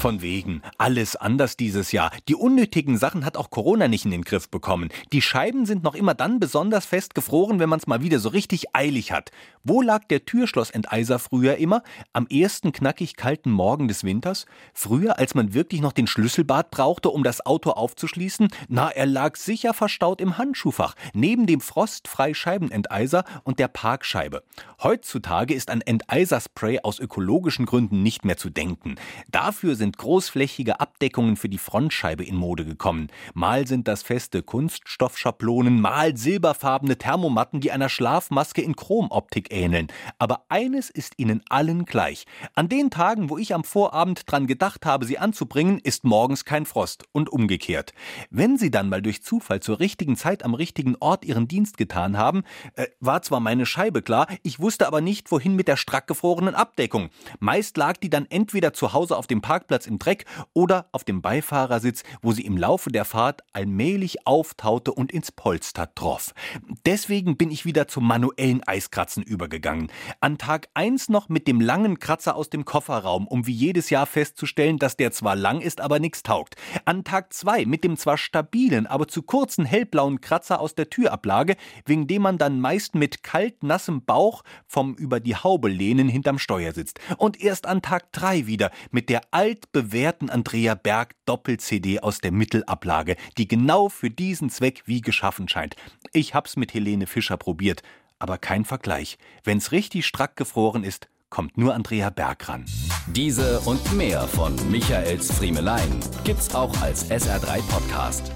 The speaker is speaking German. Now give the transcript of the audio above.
Von wegen. Alles anders dieses Jahr. Die unnötigen Sachen hat auch Corona nicht in den Griff bekommen. Die Scheiben sind noch immer dann besonders fest gefroren, wenn man es mal wieder so richtig eilig hat. Wo lag der Türschlossenteiser früher immer? Am ersten knackig kalten Morgen des Winters? Früher, als man wirklich noch den Schlüsselbad brauchte, um das Auto aufzuschließen? Na, er lag sicher verstaut im Handschuhfach, neben dem frostfrei Scheibenenteiser und der Parkscheibe. Heutzutage ist an Enteiserspray aus ökologischen Gründen nicht mehr zu denken. Dafür sind sind großflächige Abdeckungen für die Frontscheibe in Mode gekommen. Mal sind das feste Kunststoffschablonen, mal silberfarbene Thermomatten, die einer Schlafmaske in Chromoptik ähneln. Aber eines ist ihnen allen gleich. An den Tagen, wo ich am Vorabend dran gedacht habe, sie anzubringen, ist morgens kein Frost und umgekehrt. Wenn sie dann mal durch Zufall zur richtigen Zeit am richtigen Ort ihren Dienst getan haben, äh, war zwar meine Scheibe klar, ich wusste aber nicht, wohin mit der strack gefrorenen Abdeckung. Meist lag die dann entweder zu Hause auf dem Parkplatz Parkplatz im Dreck oder auf dem Beifahrersitz, wo sie im Laufe der Fahrt allmählich auftaute und ins Polster troff. Deswegen bin ich wieder zum manuellen Eiskratzen übergegangen. An Tag 1 noch mit dem langen Kratzer aus dem Kofferraum, um wie jedes Jahr festzustellen, dass der zwar lang ist, aber nichts taugt. An Tag 2 mit dem zwar stabilen, aber zu kurzen hellblauen Kratzer aus der Türablage, wegen dem man dann meist mit kalt nassem Bauch vom über die Haube lehnen hinterm Steuer sitzt. Und erst an Tag 3 wieder mit der alt bewährten Andrea Berg Doppel-CD aus der Mittelablage, die genau für diesen Zweck wie geschaffen scheint. Ich hab's mit Helene Fischer probiert, aber kein Vergleich. Wenn's richtig strack gefroren ist, kommt nur Andrea Berg ran. Diese und mehr von Michaels Friemelein gibt's auch als SR3 Podcast.